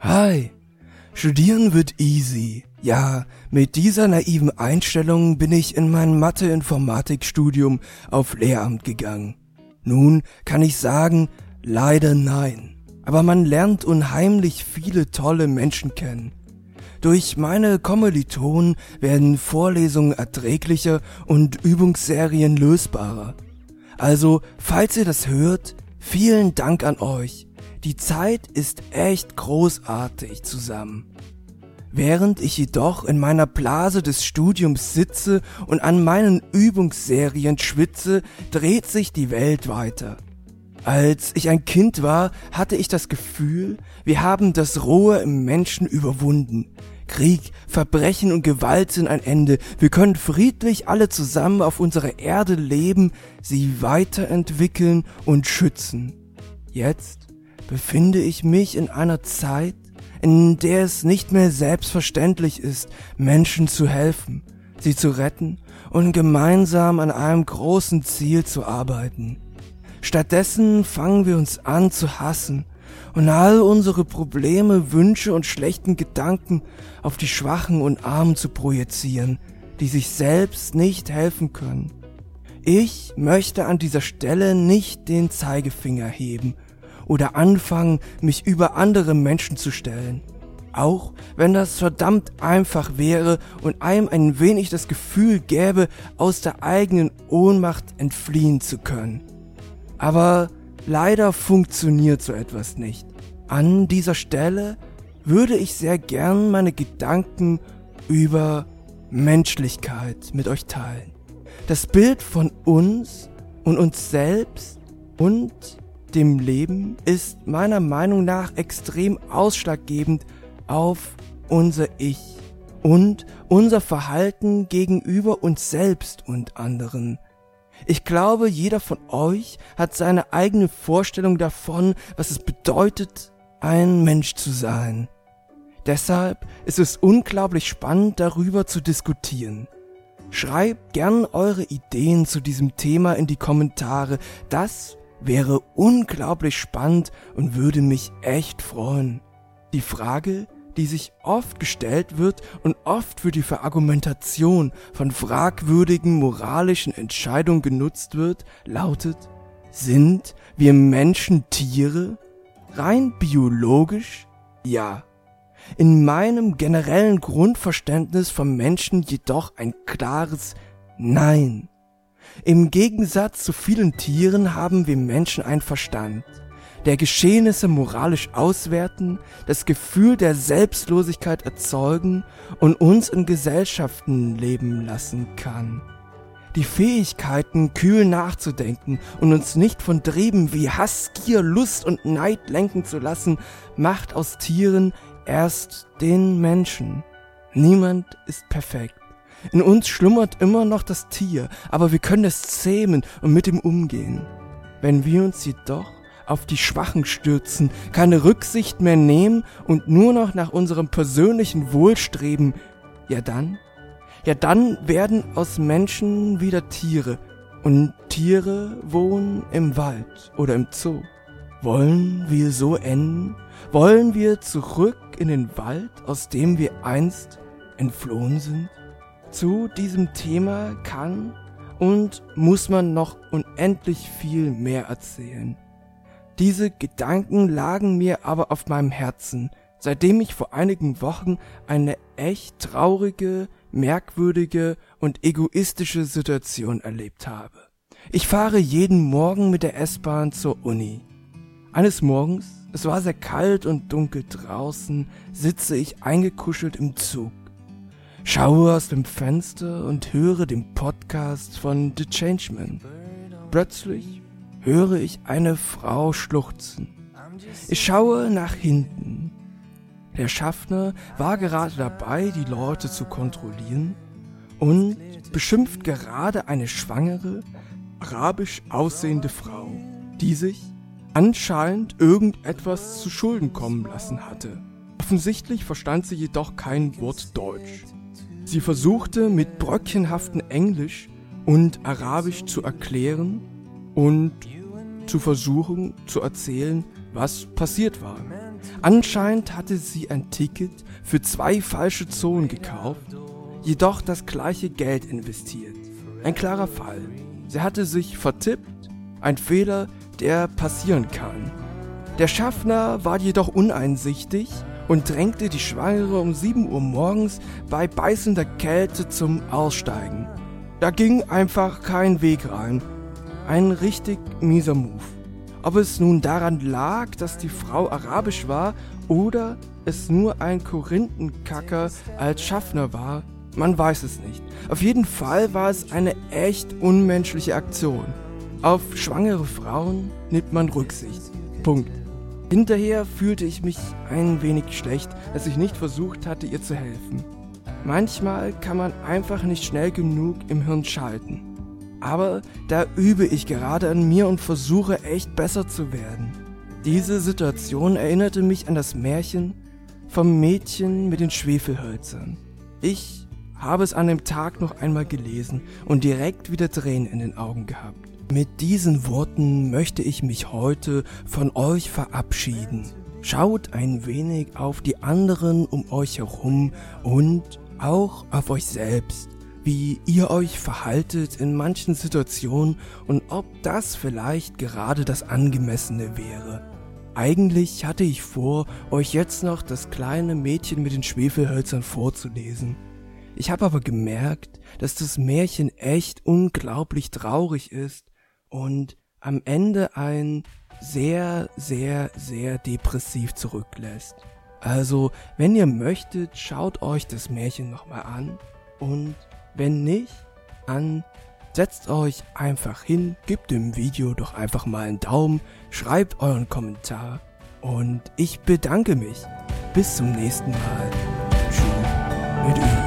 Hi, studieren wird easy. Ja, mit dieser naiven Einstellung bin ich in mein Mathe-Informatik-Studium auf Lehramt gegangen. Nun kann ich sagen, leider nein. Aber man lernt unheimlich viele tolle Menschen kennen. Durch meine Kommilitonen werden Vorlesungen erträglicher und Übungsserien lösbarer. Also, falls ihr das hört, vielen Dank an euch. Die Zeit ist echt großartig zusammen. Während ich jedoch in meiner Blase des Studiums sitze und an meinen Übungsserien schwitze, dreht sich die Welt weiter. Als ich ein Kind war, hatte ich das Gefühl, wir haben das Rohe im Menschen überwunden. Krieg, Verbrechen und Gewalt sind ein Ende. Wir können friedlich alle zusammen auf unserer Erde leben, sie weiterentwickeln und schützen. Jetzt befinde ich mich in einer Zeit, in der es nicht mehr selbstverständlich ist, Menschen zu helfen, sie zu retten und gemeinsam an einem großen Ziel zu arbeiten. Stattdessen fangen wir uns an zu hassen und all unsere Probleme, Wünsche und schlechten Gedanken auf die Schwachen und Armen zu projizieren, die sich selbst nicht helfen können. Ich möchte an dieser Stelle nicht den Zeigefinger heben oder anfangen, mich über andere Menschen zu stellen. Auch wenn das verdammt einfach wäre und einem ein wenig das Gefühl gäbe, aus der eigenen Ohnmacht entfliehen zu können. Aber leider funktioniert so etwas nicht. An dieser Stelle würde ich sehr gern meine Gedanken über Menschlichkeit mit euch teilen. Das Bild von uns und uns selbst und dem Leben ist meiner Meinung nach extrem ausschlaggebend auf unser Ich und unser Verhalten gegenüber uns selbst und anderen. Ich glaube, jeder von euch hat seine eigene Vorstellung davon, was es bedeutet, ein Mensch zu sein. Deshalb ist es unglaublich spannend, darüber zu diskutieren. Schreibt gern eure Ideen zu diesem Thema in die Kommentare. Das wäre unglaublich spannend und würde mich echt freuen. Die Frage, die sich oft gestellt wird und oft für die Verargumentation von fragwürdigen moralischen Entscheidungen genutzt wird, lautet, sind wir Menschen Tiere? Rein biologisch? Ja. In meinem generellen Grundverständnis vom Menschen jedoch ein klares Nein. Im Gegensatz zu vielen Tieren haben wir Menschen einen Verstand, der Geschehnisse moralisch auswerten, das Gefühl der Selbstlosigkeit erzeugen und uns in Gesellschaften leben lassen kann. Die Fähigkeiten, kühl nachzudenken und uns nicht von Trieben wie Hass, Gier, Lust und Neid lenken zu lassen, macht aus Tieren erst den Menschen. Niemand ist perfekt. In uns schlummert immer noch das Tier, aber wir können es zähmen und mit ihm umgehen. Wenn wir uns jedoch auf die Schwachen stürzen, keine Rücksicht mehr nehmen und nur noch nach unserem persönlichen Wohl streben, ja dann, ja dann werden aus Menschen wieder Tiere und Tiere wohnen im Wald oder im Zoo. Wollen wir so enden? Wollen wir zurück in den Wald, aus dem wir einst entflohen sind? Zu diesem Thema kann und muss man noch unendlich viel mehr erzählen. Diese Gedanken lagen mir aber auf meinem Herzen, seitdem ich vor einigen Wochen eine echt traurige, merkwürdige und egoistische Situation erlebt habe. Ich fahre jeden Morgen mit der S-Bahn zur Uni. Eines Morgens, es war sehr kalt und dunkel draußen, sitze ich eingekuschelt im Zug schaue aus dem Fenster und höre den Podcast von The Changeman. Plötzlich höre ich eine Frau schluchzen. Ich schaue nach hinten. Der Schaffner war gerade dabei, die Leute zu kontrollieren und beschimpft gerade eine schwangere, arabisch aussehende Frau, die sich anscheinend irgendetwas zu Schulden kommen lassen hatte. Offensichtlich verstand sie jedoch kein Wort Deutsch. Sie versuchte mit bröckchenhaftem Englisch und Arabisch zu erklären und zu versuchen zu erzählen, was passiert war. Anscheinend hatte sie ein Ticket für zwei falsche Zonen gekauft, jedoch das gleiche Geld investiert. Ein klarer Fall. Sie hatte sich vertippt, ein Fehler, der passieren kann. Der Schaffner war jedoch uneinsichtig und drängte die Schwangere um 7 Uhr morgens bei beißender Kälte zum Aussteigen. Da ging einfach kein Weg rein. Ein richtig mieser Move. Ob es nun daran lag, dass die Frau arabisch war oder es nur ein Korinthenkacker als Schaffner war, man weiß es nicht. Auf jeden Fall war es eine echt unmenschliche Aktion. Auf schwangere Frauen nimmt man Rücksicht. Punkt. Hinterher fühlte ich mich ein wenig schlecht, dass ich nicht versucht hatte, ihr zu helfen. Manchmal kann man einfach nicht schnell genug im Hirn schalten. Aber da übe ich gerade an mir und versuche echt besser zu werden. Diese Situation erinnerte mich an das Märchen vom Mädchen mit den Schwefelhölzern. Ich habe es an dem Tag noch einmal gelesen und direkt wieder Tränen in den Augen gehabt. Mit diesen Worten möchte ich mich heute von euch verabschieden. Schaut ein wenig auf die anderen um euch herum und auch auf euch selbst, wie ihr euch verhaltet in manchen Situationen und ob das vielleicht gerade das Angemessene wäre. Eigentlich hatte ich vor, euch jetzt noch das kleine Mädchen mit den Schwefelhölzern vorzulesen. Ich habe aber gemerkt, dass das Märchen echt unglaublich traurig ist und am Ende ein sehr, sehr, sehr depressiv zurücklässt. Also, wenn ihr möchtet, schaut euch das Märchen nochmal an und wenn nicht, an setzt euch einfach hin, gebt dem Video doch einfach mal einen Daumen, schreibt euren Kommentar und ich bedanke mich. Bis zum nächsten Mal. Tschüss mit Ü.